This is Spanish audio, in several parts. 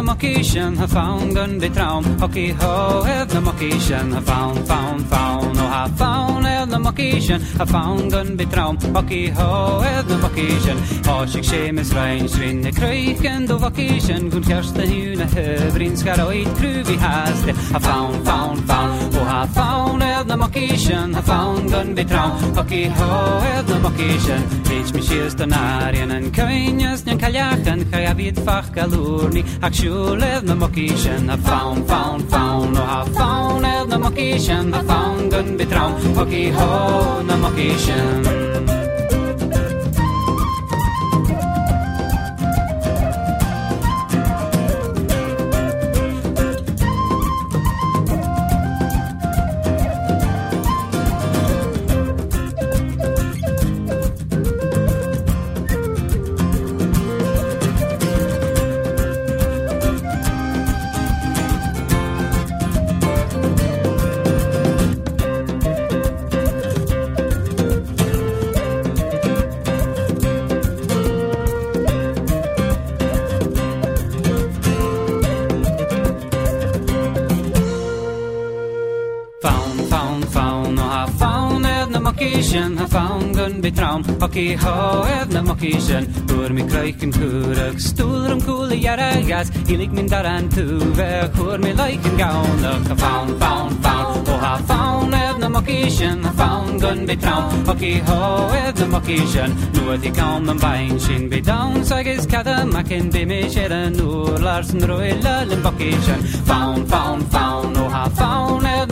Mocation, ha found gun be traum. Hockey ho, have the mocation, ha found, found, found. Oh, no, ha found, have the mocation, ha found gun be traum. Hockey ho, have the mocation. Ha sig chemis rein, svinne kröken do vacation. Gun kerste huna hövrin ska roit kruvi haste. Ha found, found, found. Oh, ha found, have the mocation, ha found gun be traum. Hockey ho, have the mocation. Teach me she's the narian and kainjas, nyan kaljachen, kaya vid fach galurni. Akshu live na mokishen a faun faun faun oh, o ha faun ev na mokishen a faun gun betraun hoki ho na mokishen town Aki ha evne ma kisen Kurmi krajkin kurök Stúlrum kúli jeregász Hilik mind arán tűve Kurmi lajkin gának Ha faun, faun, faun. Oh ha faun evne ma kisen Ha faun gun be traun Aki ha evne ma kisen Nuati kaun man bain sin be down Sagis kada makin bimiseren Ur larsen roi lalin bakisen Faun, faun, faun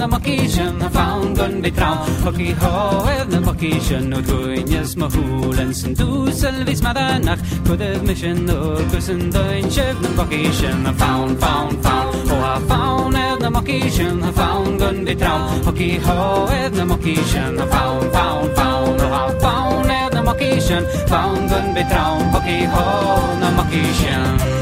na makijan ha found gun de tram hoki ho ev na makijan no duines ma hulen sin du selvis madanach kudev mission no kusen doin chev na makijan ha found found found. Oh ha found ev na makijan ha found gun de tram hoki ho ev na makijan ha found found found. Oh ha found ev na makijan found gun de tram hoki ho na makijan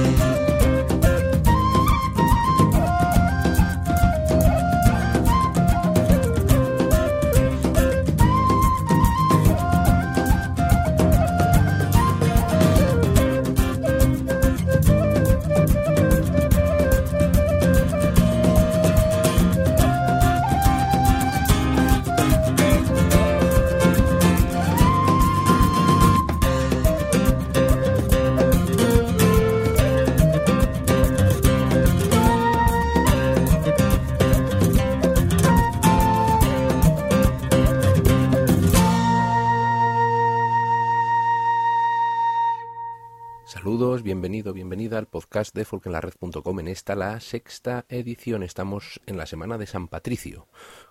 bienvenido, bienvenida al podcast de folkenlared.com. En esta la sexta edición. Estamos en la semana de San Patricio.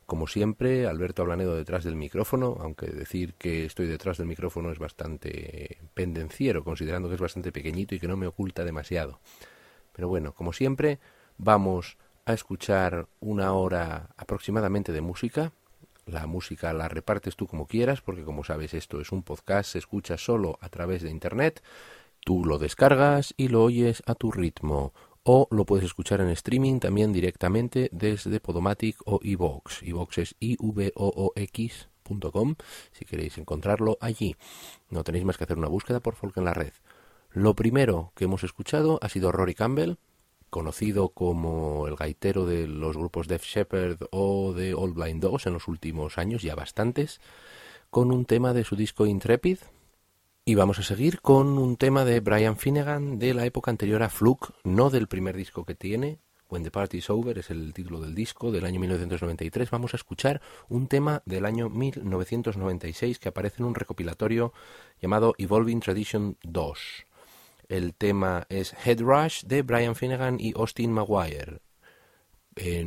Como siempre, Alberto Ablanedo detrás del micrófono, aunque decir que estoy detrás del micrófono es bastante pendenciero, considerando que es bastante pequeñito y que no me oculta demasiado. Pero bueno, como siempre, vamos a escuchar una hora aproximadamente de música. La música la repartes tú como quieras, porque como sabes esto es un podcast, se escucha solo a través de Internet. Tú lo descargas y lo oyes a tu ritmo. O lo puedes escuchar en streaming también directamente desde Podomatic o iVox. iVox es ivoox.com si queréis encontrarlo allí. No tenéis más que hacer una búsqueda por Folk en la red. Lo primero que hemos escuchado ha sido Rory Campbell, conocido como el gaitero de los grupos Def Shepherd o de Old Blind Dogs en los últimos años, ya bastantes, con un tema de su disco Intrepid, Y vamos a seguir con un tema de Brian Finnegan de la época anterior a Fluke, no del primer disco que tiene. When the Party's Over es el título del disco del año 1993. Vamos a escuchar un tema del año 1996 que aparece en un recopilatorio llamado Evolving Tradition 2. El tema es Head Rush de Brian Finnegan y Austin Maguire.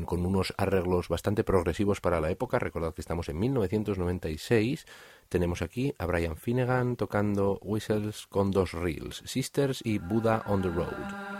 con unos arreglos bastante progresivos para la época. Recordad que estamos en 1996 tenemos aquí a Brian Finnegan tocando whistles con dos reels, Sisters y Buddha on the Road.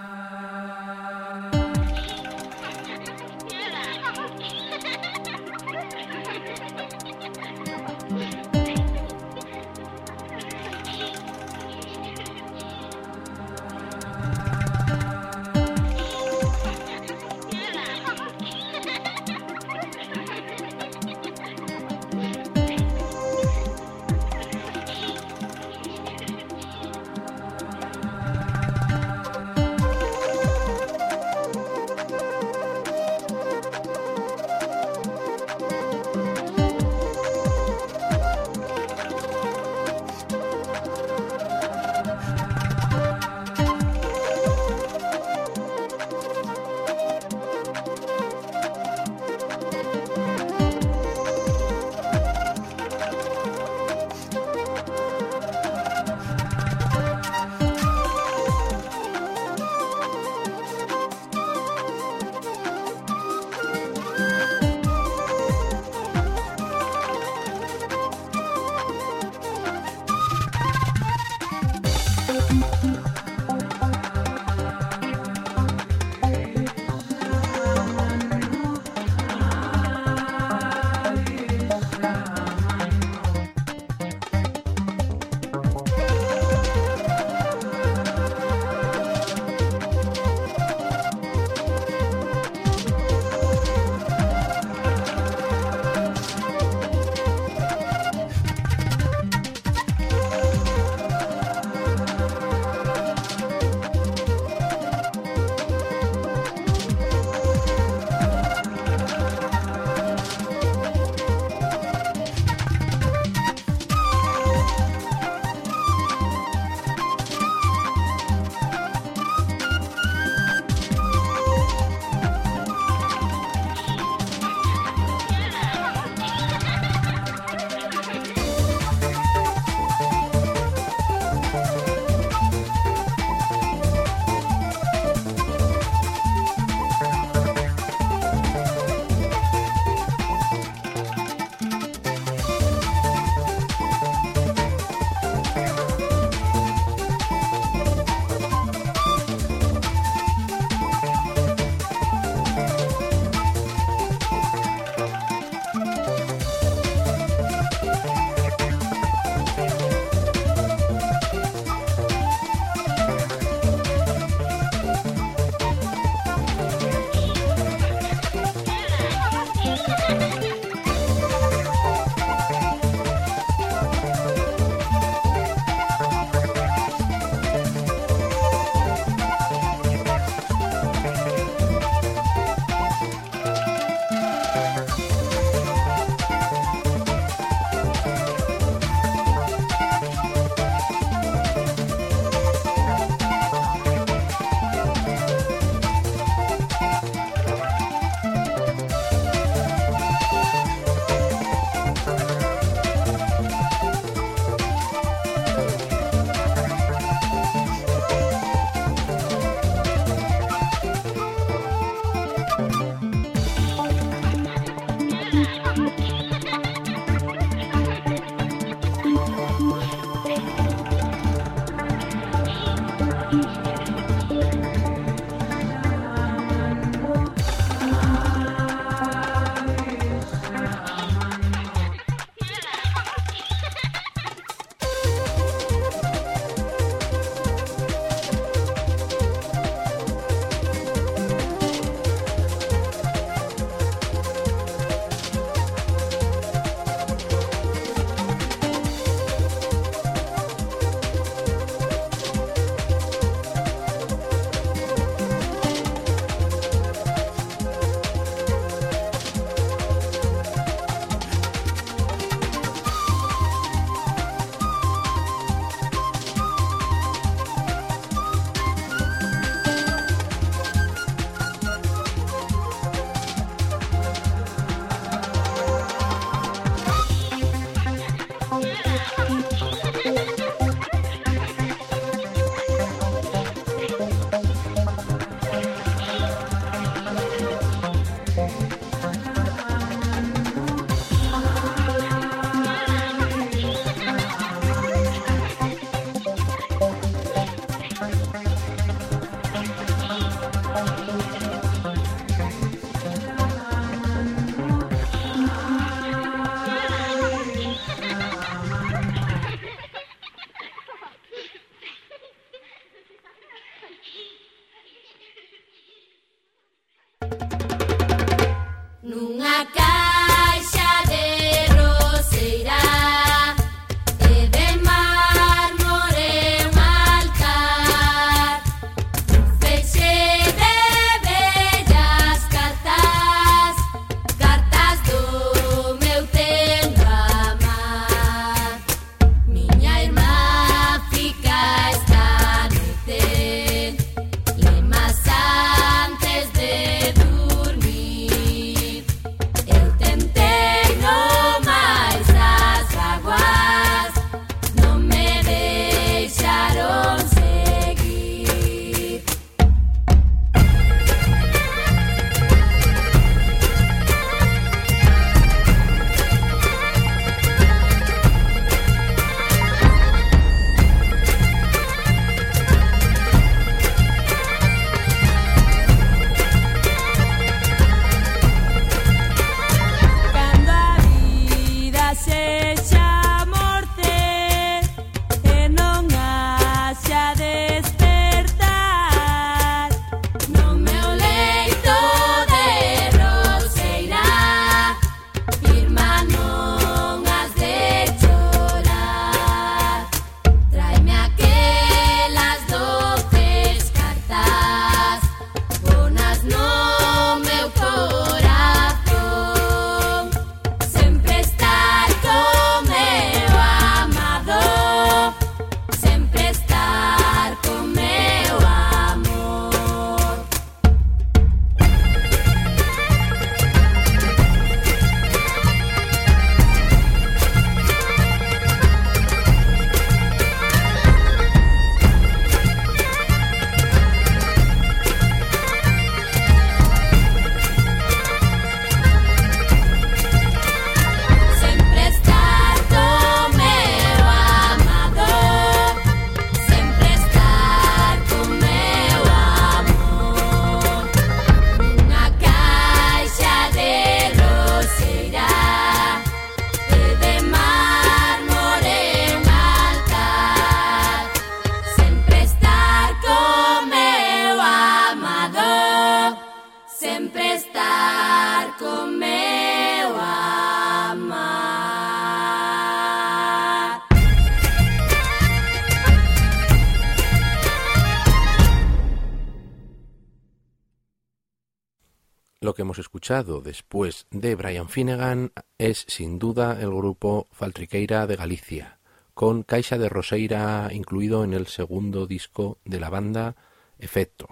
Después de Brian Finnegan es sin duda el grupo Faltriqueira de Galicia, con Caixa de Roseira incluido en el segundo disco de la banda Efecto.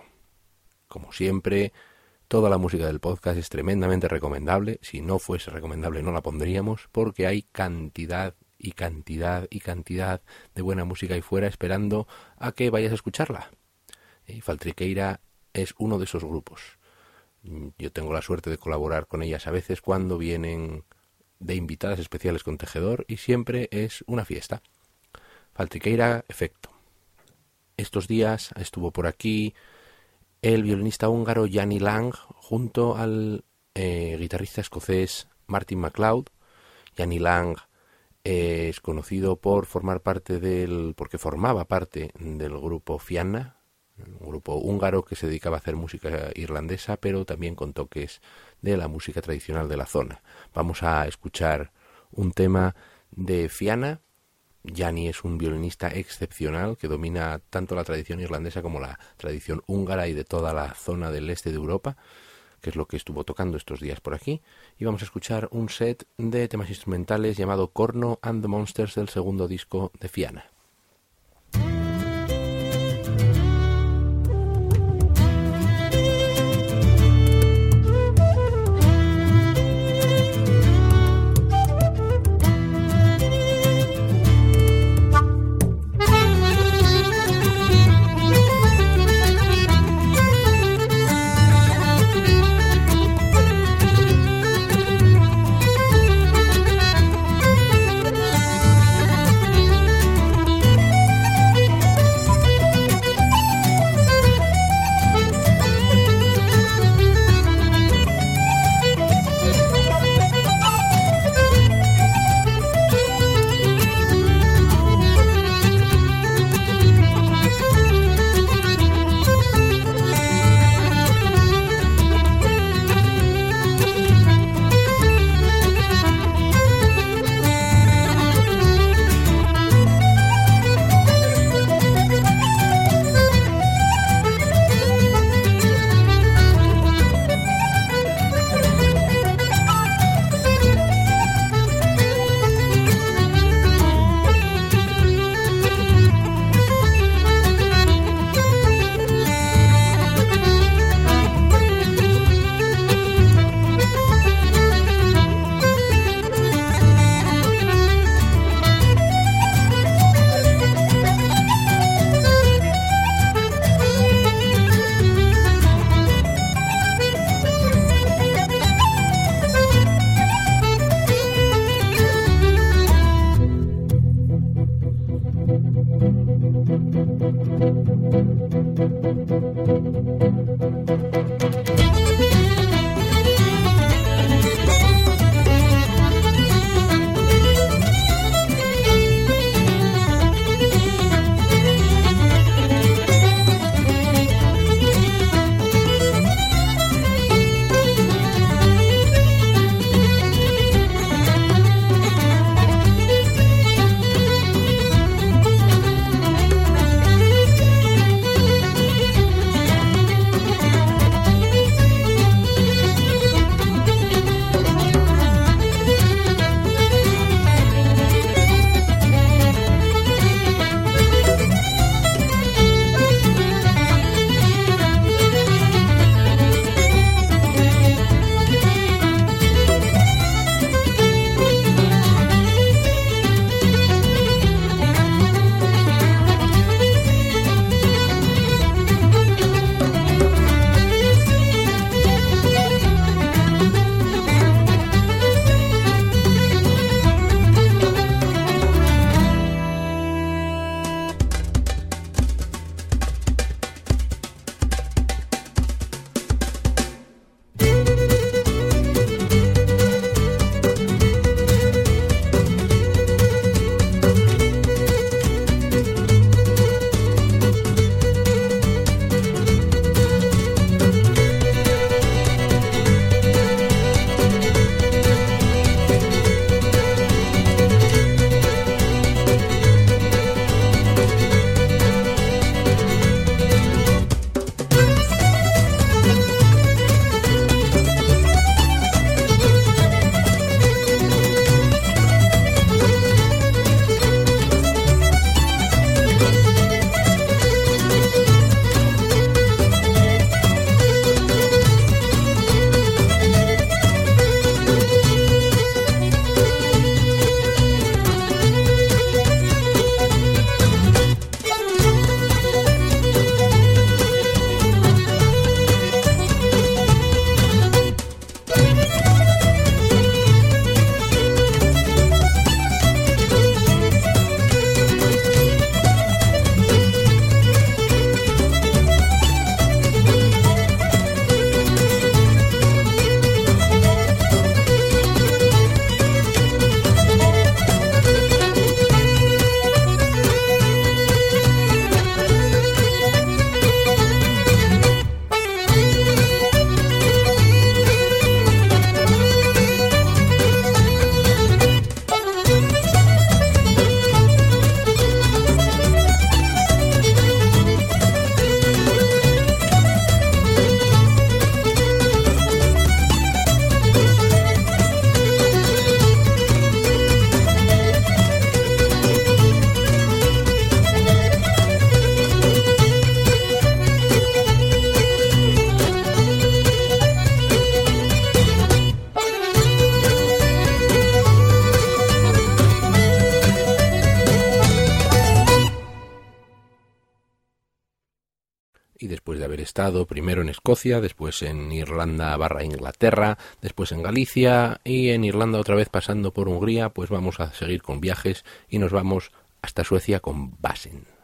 Como siempre, toda la música del podcast es tremendamente recomendable. Si no fuese recomendable no la pondríamos porque hay cantidad y cantidad y cantidad de buena música ahí fuera esperando a que vayas a escucharla. Y Faltriqueira es uno de esos grupos. Yo tengo la suerte de colaborar con ellas a veces cuando vienen de invitadas especiales con Tejedor y siempre es una fiesta. Faltriqueira Efecto. Estos días estuvo por aquí el violinista húngaro Janny Lang junto al eh, guitarrista escocés Martin MacLeod. Janny Lang es conocido por formar parte del, porque formaba parte del grupo Fianna, un grupo húngaro que se dedicaba a hacer música irlandesa, pero también con toques de la música tradicional de la zona. Vamos a escuchar un tema de Fiana. Yanni es un violinista excepcional que domina tanto la tradición irlandesa como la tradición húngara y de toda la zona del este de Europa, que es lo que estuvo tocando estos días por aquí. Y vamos a escuchar un set de temas instrumentales llamado Corno and the Monsters del segundo disco de Fiana. Primero en Escocia, después en Irlanda barra Inglaterra, después en Galicia y en Irlanda otra vez pasando por Hungría, pues vamos a seguir con viajes y nos vamos hasta Suecia con Basen.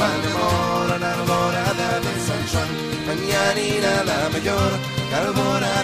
Amor, en alborada de San Juan. Mañanina la mayor, alborada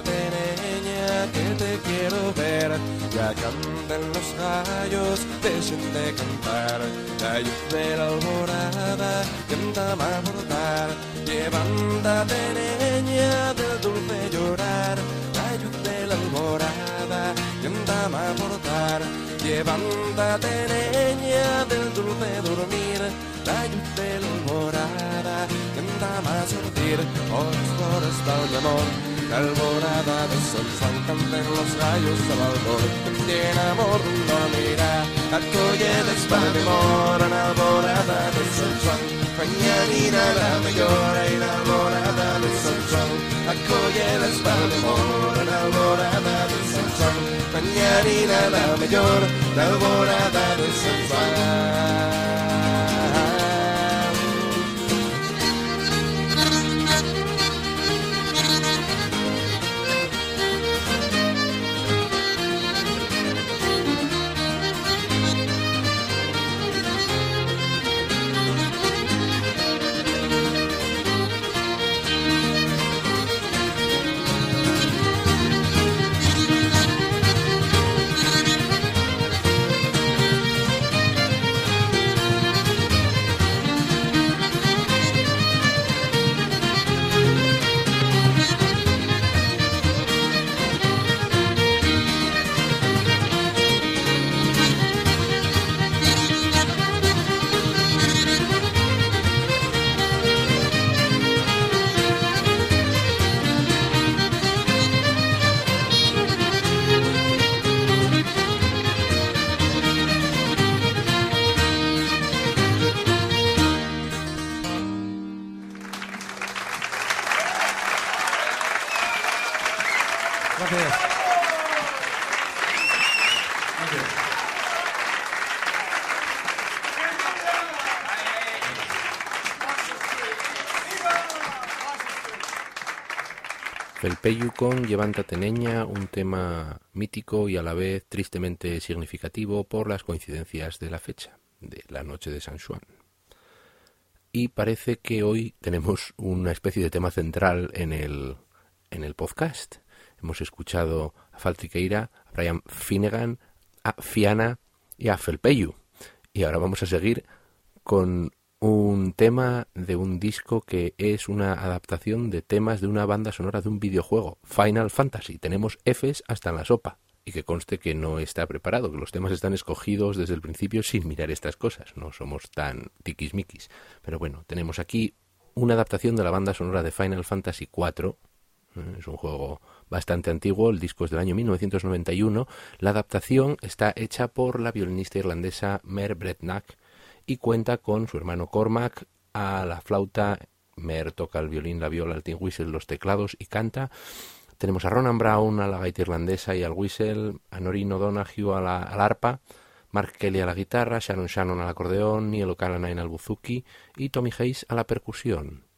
Levántate, niña, que te quiero ver. Ya cantan los gallos, dejen de cantar. La luz de la alborada canta a brotar. Levántate, niña, del dulce llorar. La luz de la alborada canta a brotar. Levántate, niña, del dulce dormir. La luz de la alborada canta a surtir. Horas, amor. La alborada de San Juan canten los gallos al albor. Tiene amor, no mira. Acóyeles para mi amor. La alborada de San Juan. Mañanina la. Y la alborada de San Juan. Acóyeles para mi amor. La alborada de San Juan. Mañanina la mayor. La alborada de San Felpeyu con Levántate Neña, un tema mítico y a la vez tristemente significativo por las coincidencias de la fecha, de la noche de San Juan. Y parece que hoy tenemos una especie de tema central en el, en el podcast. Hemos escuchado a Faltriqueira, a Brian Finnegan, a Fiana y a Felpeyu. Y ahora vamos a seguir con un tema de un disco que es una adaptación de temas de una banda sonora de un videojuego, Final Fantasy. Tenemos Fs hasta en la sopa. Y que conste que no está preparado, que los temas están escogidos desde el principio sin mirar estas cosas. No somos tan tiquismiquis. Pero bueno, tenemos aquí una adaptación de la banda sonora de Final Fantasy IV. Eh, Es un juego bastante antiguo, el disco es del año 1991. La adaptación está hecha por la violinista irlandesa Mer Bretnack y cuenta con su hermano Cormac a la flauta, Mer toca el violín, la viola, el tin whistle, los teclados y canta. Tenemos a Ronan Brown a la gaita irlandesa y al whistle, a Noreen O'Donoghue a la, al arpa, Mark Kelly a la guitarra, Sharon Shannon al acordeón, Neil O'Callaghan al buzuki y Tommy Hayes a la percusión.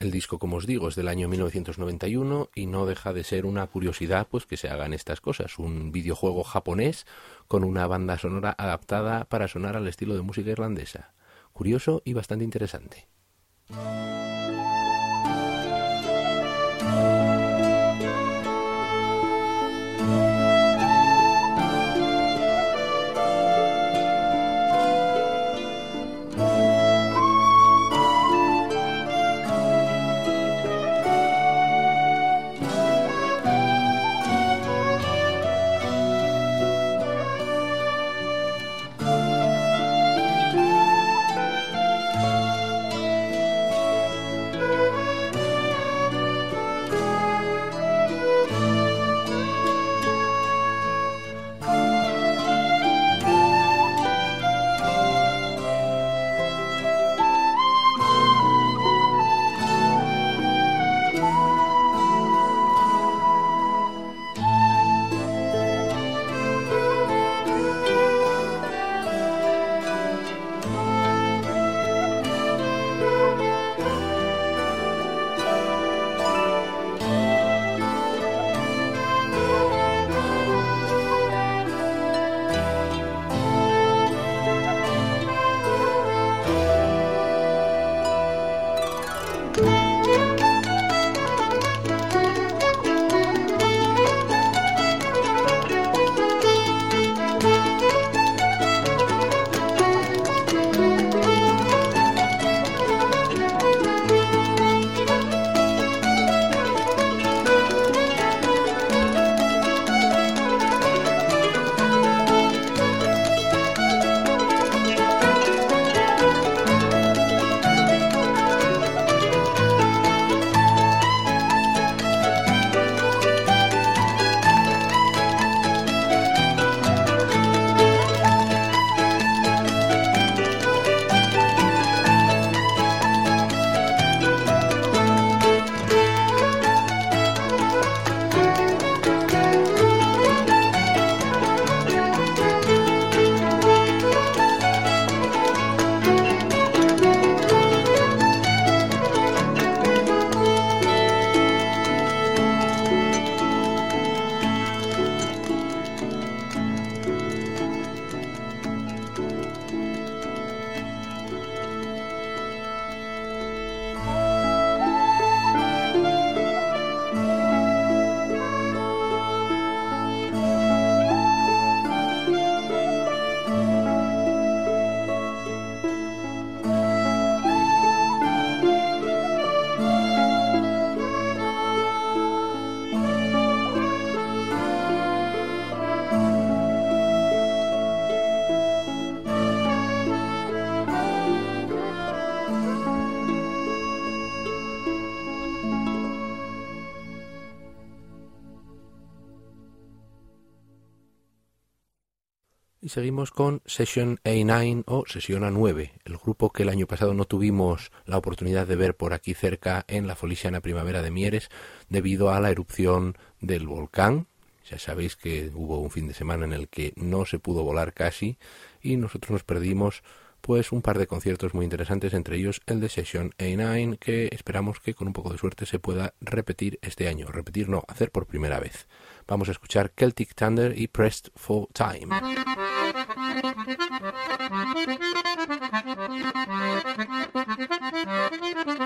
El disco, como os digo, es del año 1991 y no deja de ser una curiosidad pues que se hagan estas cosas. Un videojuego japonés con una banda sonora adaptada para sonar al estilo de música irlandesa. curioso y bastante interesante. Seguimos con Session A9 o Sesión A9, el grupo que el año pasado no tuvimos la oportunidad de ver por aquí cerca en la Folisiana Primavera de Mieres debido a la erupción del volcán. Ya sabéis que hubo un fin de semana en el que no se pudo volar casi y nosotros nos perdimos pues un par de conciertos muy interesantes, entre ellos el de Session A9, que esperamos que con un poco de suerte se pueda repetir este año. Repetir no, hacer por primera vez vamos a escuchar Celtic Thunder y Pressed for Time.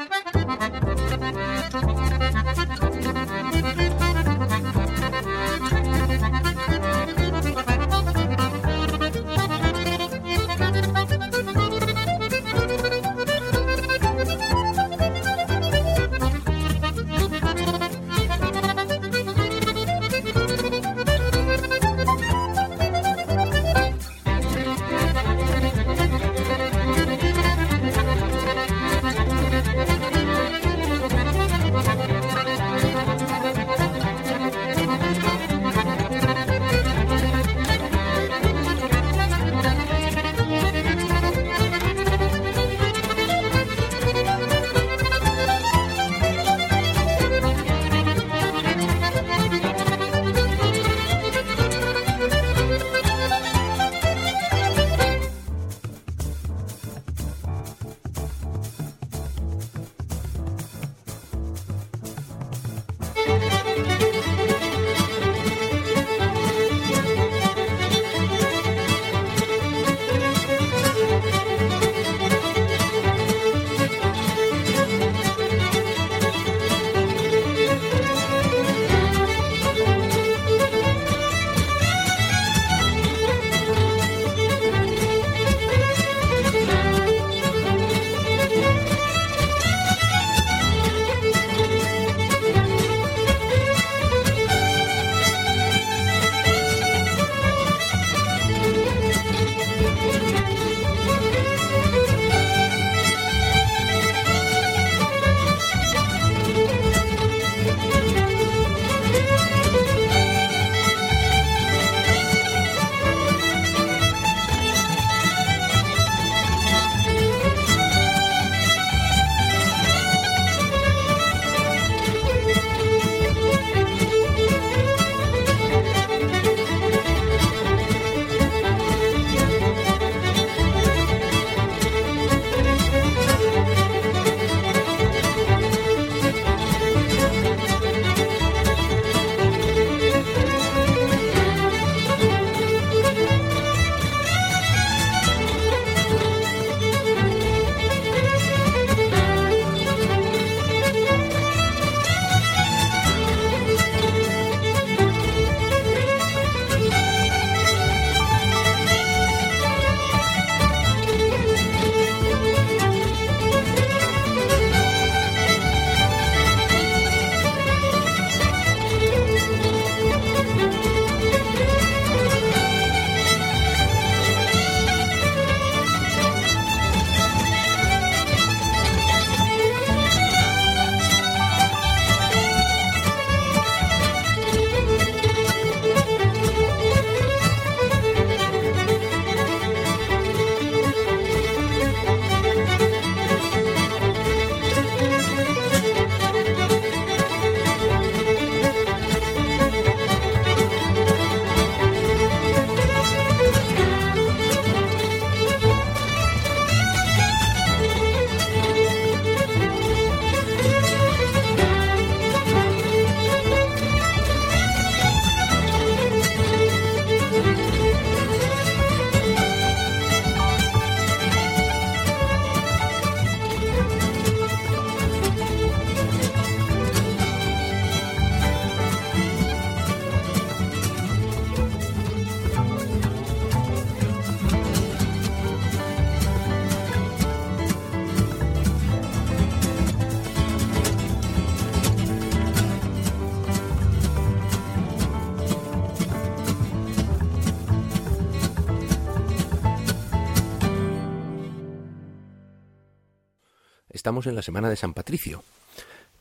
estamos en la semana de San Patricio.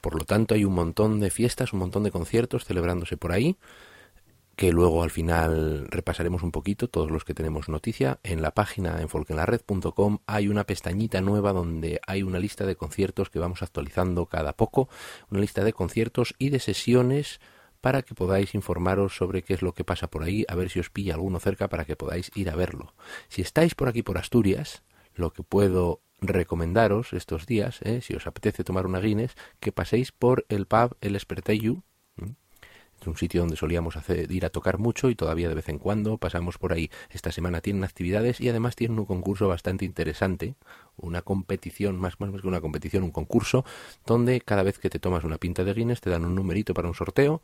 Por lo tanto, hay un montón de fiestas, un montón de conciertos celebrándose por ahí, que luego al final repasaremos un poquito, todos los que tenemos noticia. En la página en folkenlared.com hay una pestañita nueva donde hay una lista de conciertos que vamos actualizando cada poco, una lista de conciertos y de sesiones para que podáis informaros sobre qué es lo que pasa por ahí, a ver si os pilla alguno cerca para que podáis ir a verlo. Si estáis por aquí por Asturias, lo que puedo recomendaros estos días, eh, si os apetece tomar una Guinness, que paséis por el pub El Esperteyu. Es un sitio donde solíamos hacer, ir a tocar mucho y todavía de vez en cuando pasamos por ahí. Esta semana tienen actividades y además tienen un concurso bastante interesante, una competición, más, más, más que una competición, un concurso, donde cada vez que te tomas una pinta de Guinness te dan un numerito para un sorteo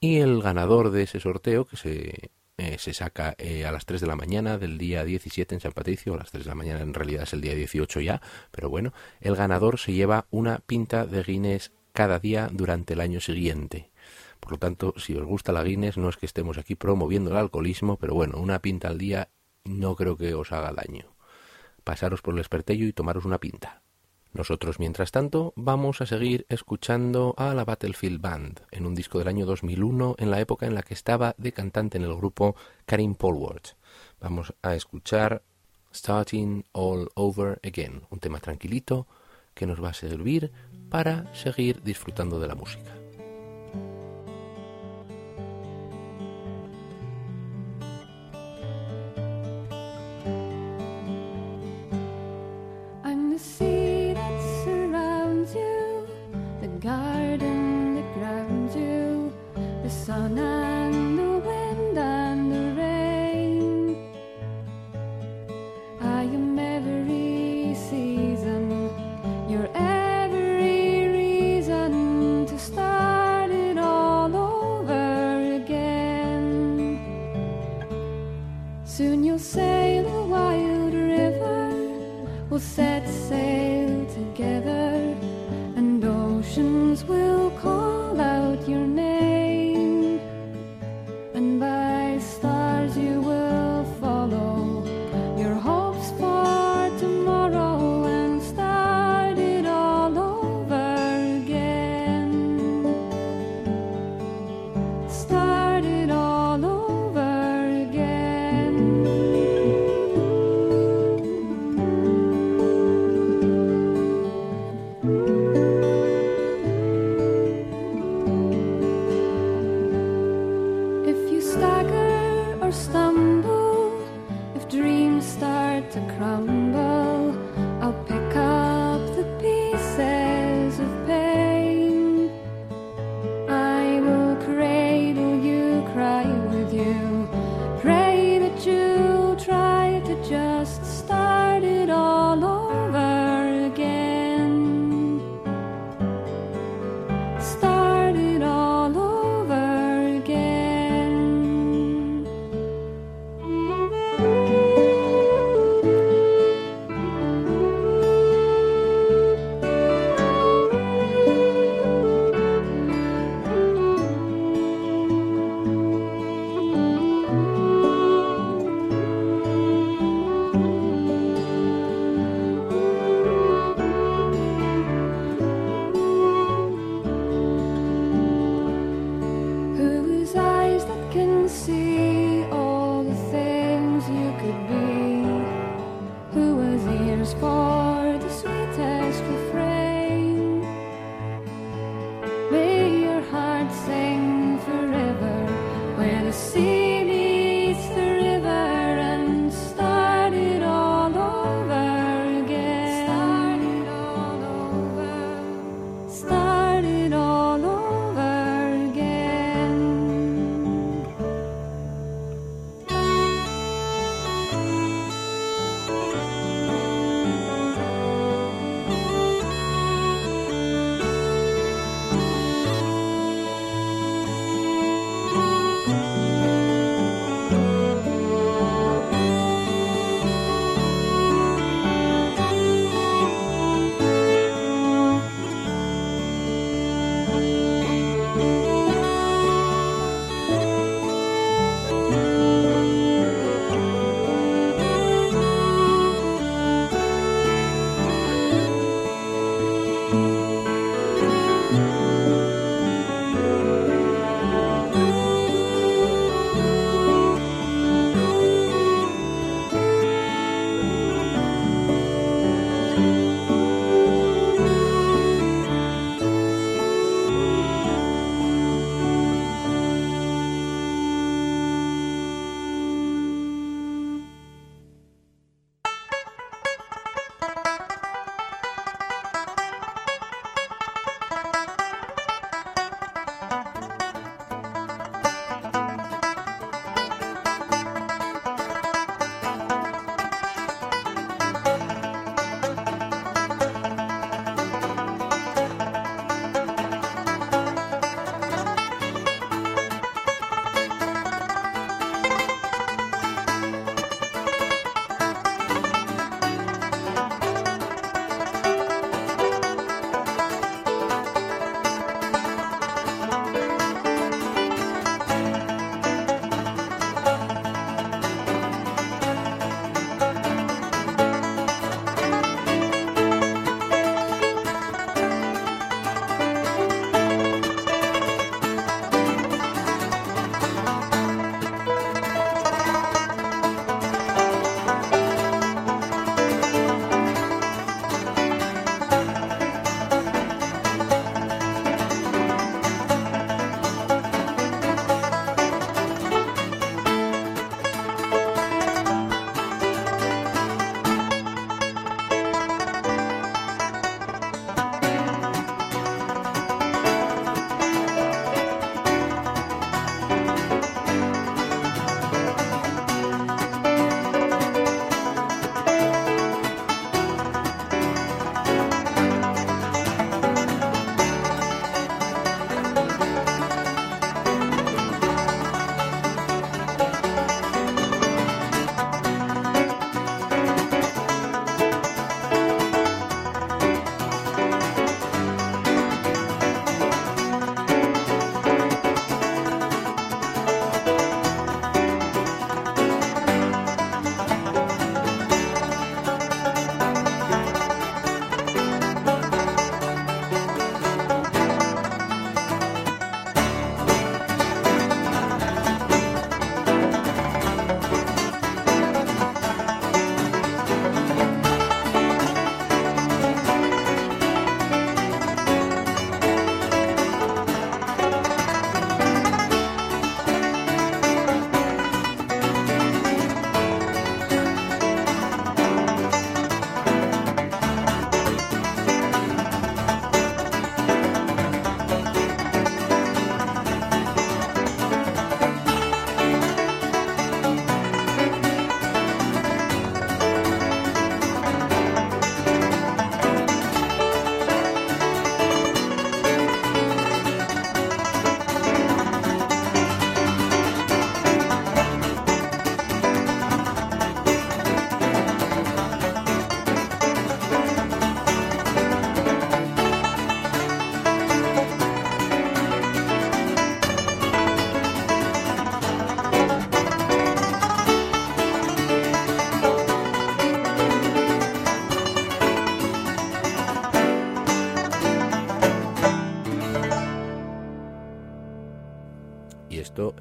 y el ganador de ese sorteo, que se eh, se saca eh, a las 3 de la mañana del día 17 en San Patricio, a las 3 de la mañana en realidad es el día 18 ya, pero bueno, el ganador se lleva una pinta de Guinness cada día durante el año siguiente. Por lo tanto, si os gusta la Guinness, no es que estemos aquí promoviendo el alcoholismo, pero bueno, una pinta al día no creo que os haga daño. Pasaros por el espertello y tomaros una pinta. Nosotros, mientras tanto, vamos a seguir escuchando a la Battlefield Band, en un disco del año 2001, en la época en la que estaba de cantante en el grupo Karim Polwart. Vamos a escuchar Starting All Over Again, un tema tranquilito que nos va a servir para seguir disfrutando de la música. sun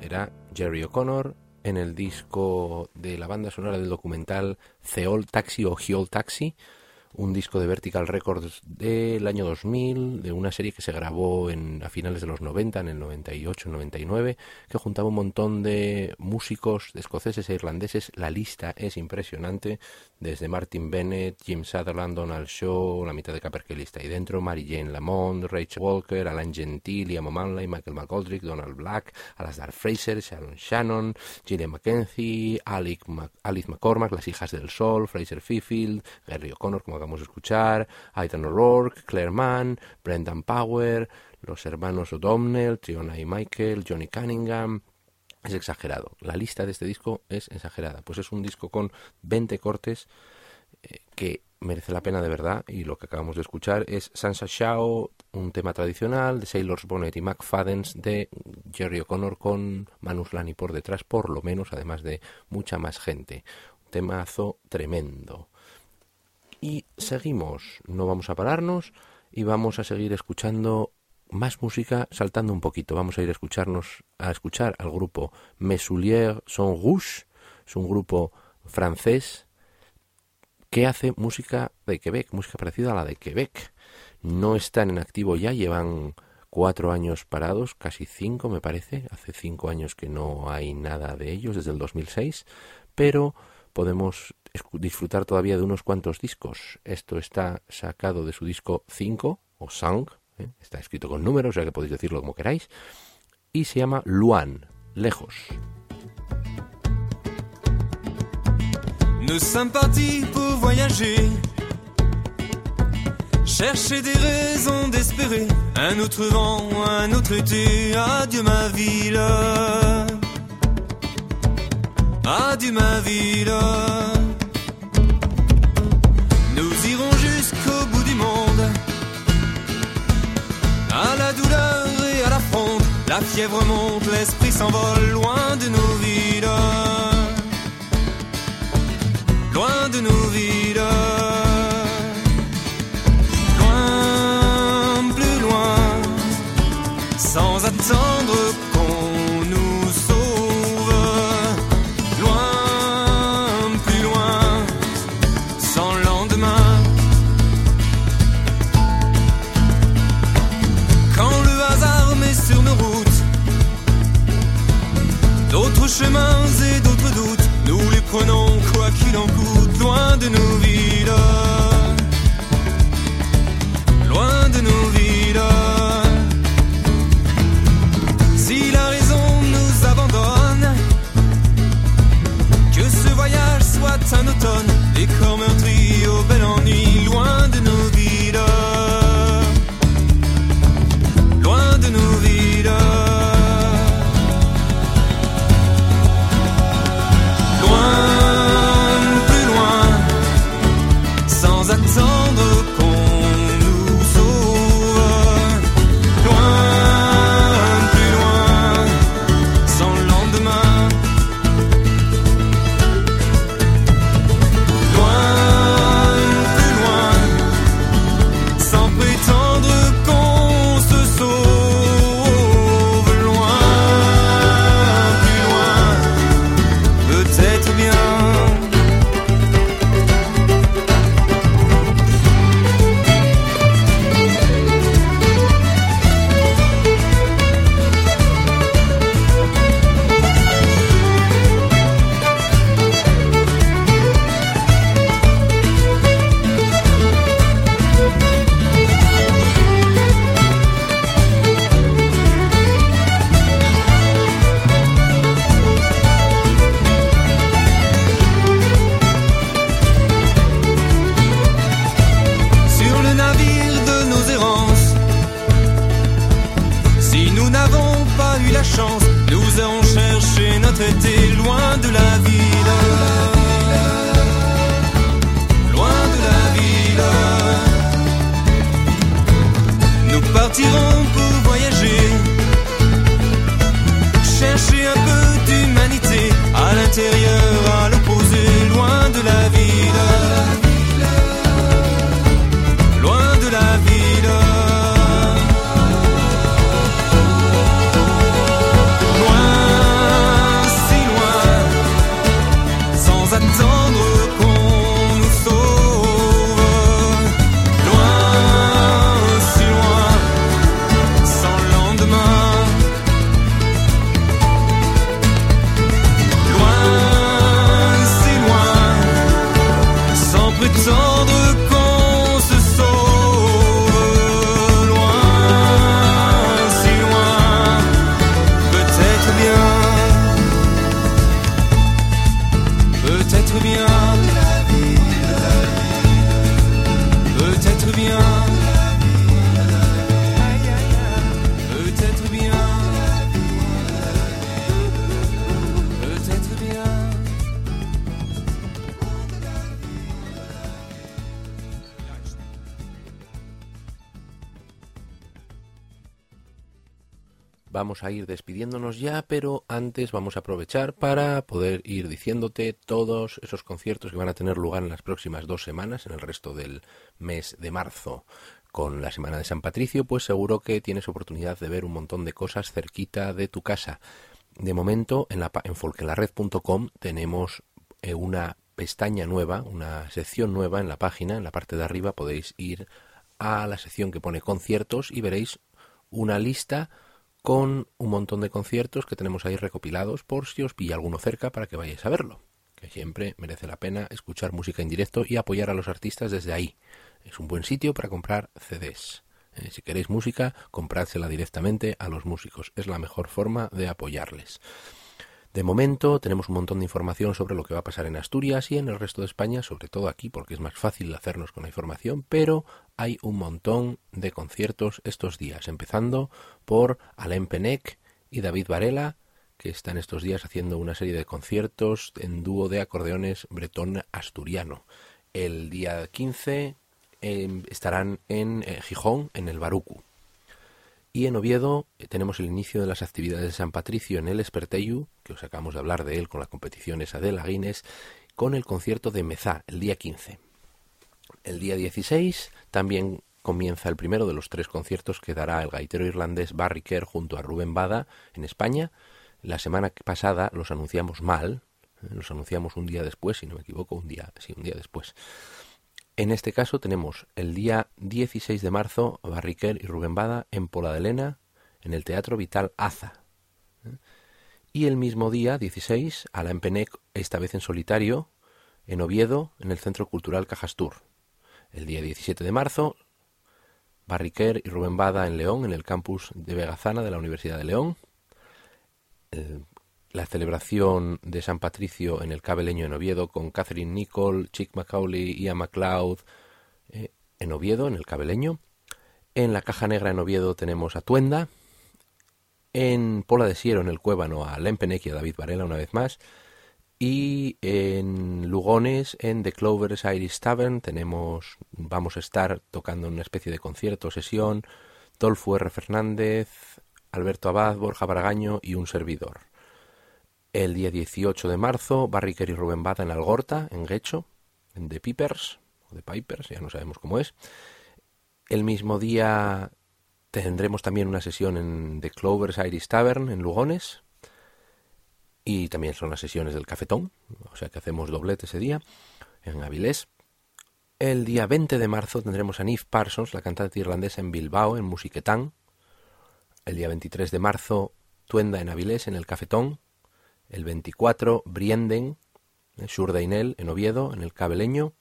era Jerry O'Connor en el disco de la banda sonora del documental Theol Taxi o Hiol Taxi, un disco de Vertical Records del año 2000, de una serie que se grabó en, a finales de los 90, en el 98, 99, que juntaba un montón de músicos escoceses e irlandeses. La lista es impresionante, desde Martin Bennett, Jim Sutherland, Donald Shaw, la mitad de Caperquelista y dentro, Mary Jane Lamont, Rachel Walker, Alan Gentile, Liam O'Manley, Michael McGoldrick, Donald Black, Alasdair Fraser, Sharon Shannon, Gillian McKenzie, Alice McCormack, Las Hijas del Sol, Fraser Fifield, Gary O'Connor, como acabamos de escuchar, Aidan O'Rourke, Claire Mann, Brendan Power, los hermanos O'Donnell, Triona y Michael, Johnny Cunningham, es exagerado. La lista de este disco es exagerada. Pues es un disco con 20 cortes eh, que merece la pena de verdad y lo que acabamos de escuchar es Sansa Shao, un tema tradicional de Sailors Bonnet y McFadden's de Jerry O'Connor con Manus Lani por detrás, por lo menos, además de mucha más gente. Un temazo tremendo. Y seguimos, no vamos a pararnos y vamos a seguir escuchando más música saltando un poquito. Vamos a ir a escucharnos a escuchar al grupo Mesoulier Son Rouge, es un grupo francés que hace música de Quebec, música parecida a la de Quebec. No están en activo ya, llevan cuatro años parados, casi cinco me parece. Hace cinco años que no hay nada de ellos, desde el 2006, pero podemos disfrutar todavía de unos cuantos discos. Esto está sacado de su disco 5 o Sang, ¿eh? está escrito con números, o sea que podéis decirlo como queráis, y se llama Luan, lejos. Nous sommes partis pour voyager, chercher des raisons d'espérer un autre vent, un autre été. Adieu ma ville, adieu ma ville. Douleur et à la fronde. La fièvre monte, l'esprit s'envole loin de nos villes, loin de nos villes, loin, plus loin, sans attendre loin de nos villes, loin de nos villes. Si la raison nous abandonne, que ce voyage soit un automne, vamos a ir despidiéndonos ya, pero antes vamos a aprovechar para poder ir diciéndote todos esos conciertos que van a tener lugar en las próximas dos semanas, en el resto del mes de marzo. Con la Semana de San Patricio, pues seguro que tienes oportunidad de ver un montón de cosas cerquita de tu casa. De momento, en, la, en folquelared.com tenemos eh, una pestaña nueva, una sección nueva en la página, en la parte de arriba podéis ir a la sección que pone conciertos y veréis una lista con un montón de conciertos que tenemos ahí recopilados por si os pilla alguno cerca para que vayáis a verlo. Que siempre merece la pena escuchar música en directo y apoyar a los artistas desde ahí. Es un buen sitio para comprar CDs. Eh, si queréis música, comprádsela directamente a los músicos. Es la mejor forma de apoyarles. De momento tenemos un montón de información sobre lo que va a pasar en Asturias y en el resto de España, sobre todo aquí porque es más fácil hacernos con la información, pero hay un montón de conciertos estos días, empezando por Alain Penec y David Varela, que están estos días haciendo una serie de conciertos en dúo de acordeones bretón asturiano. El día 15 em, estarán en eh, Gijón, en el Barucu. Y en Oviedo eh, tenemos el inicio de las actividades de San Patricio en el Esperteyu, que os acabamos de hablar de él con la competición esa de la Guinness, con el concierto de Mezá, el día 15. El día 16 también comienza el primero de los tres conciertos que dará el gaitero irlandés Barry Kerr junto a Rubén Bada en España. La semana pasada los anunciamos mal, eh, los anunciamos un día después, si no me equivoco, un día, sí, un día después. En este caso tenemos el día 16 de marzo Barriquer y Rubén Bada en Pola de Lena, en el Teatro Vital Aza. Y el mismo día, 16, Alain Penec, esta vez en solitario, en Oviedo, en el Centro Cultural Cajastur. El día 17 de marzo, Barriquer y Rubén Bada en León, en el campus de Vegazana de la Universidad de León la celebración de San Patricio en el Cabeleño en Oviedo con Catherine Nicole, Chick Macaulay, Ian MacLeod eh, en Oviedo, en el Cabeleño. En la Caja Negra en Oviedo tenemos a Tuenda. En Pola de Siero, en el Cuébano, a Lempenec y a David Varela una vez más. Y en Lugones, en The Clovers Irish Tavern, tenemos, vamos a estar tocando una especie de concierto, sesión, Dolfo R. Fernández, Alberto Abad, Borja Baragaño y un servidor. El día 18 de marzo, Barriker y Rubén Bada en Algorta, en Guecho, en The Pipers, o The Pipers, ya no sabemos cómo es. El mismo día tendremos también una sesión en The Clovers Iris Tavern, en Lugones. Y también son las sesiones del Cafetón, o sea que hacemos doblete ese día, en Avilés. El día 20 de marzo tendremos a Neve Parsons, la cantante irlandesa, en Bilbao, en Musiquetán. El día 23 de marzo, Tuenda en Avilés, en el Cafetón el 24 Brienden, en Surdainel, en Oviedo, en el Cabeleño,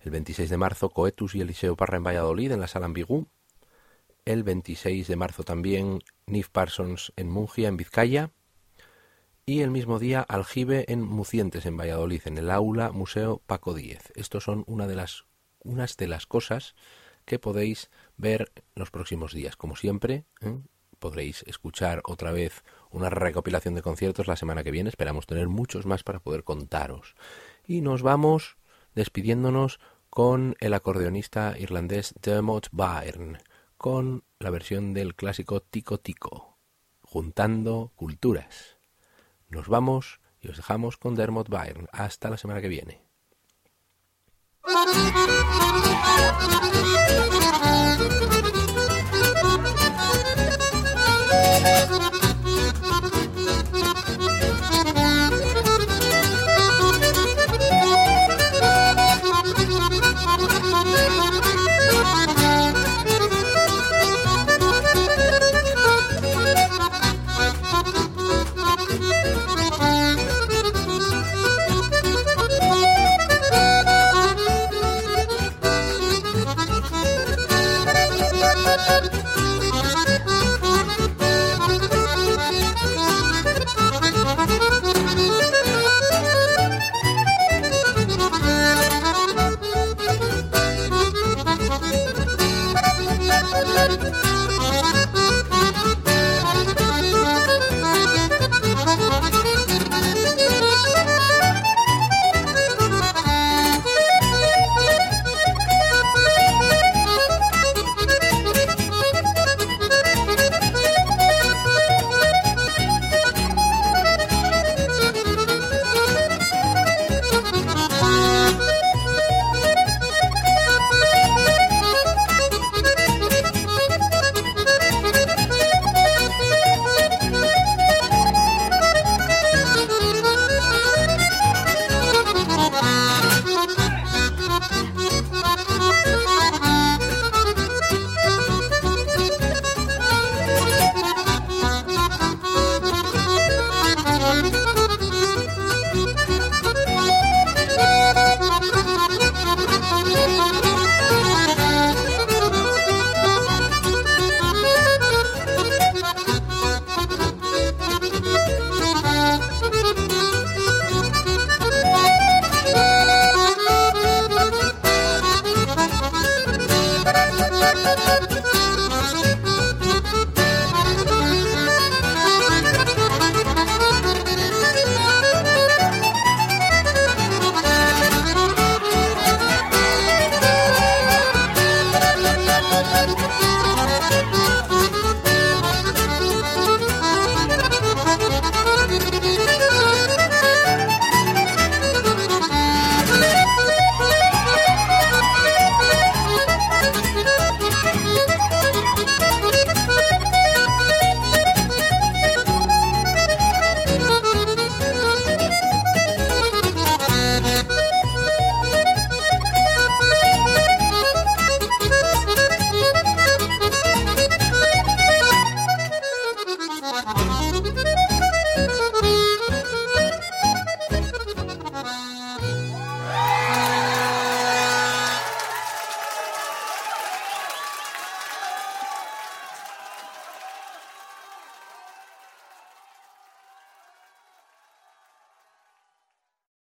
el 26 de marzo Coetus y Eliseo Parra en Valladolid, en la Sala Ambigú, el 26 de marzo también Nif Parsons en Mungia, en Vizcaya, y el mismo día Aljibe en Mucientes, en Valladolid, en el Aula Museo Paco Díez. Estos son una de las, unas de las cosas que podéis ver los próximos días. Como siempre, ¿eh? podréis escuchar otra vez una recopilación de conciertos la semana que viene. Esperamos tener muchos más para poder contaros. Y nos vamos despidiéndonos con el acordeonista irlandés Dermot Byrne, con la versión del clásico Tico Tico, juntando culturas. Nos vamos y os dejamos con Dermot Byrne. Hasta la semana que viene.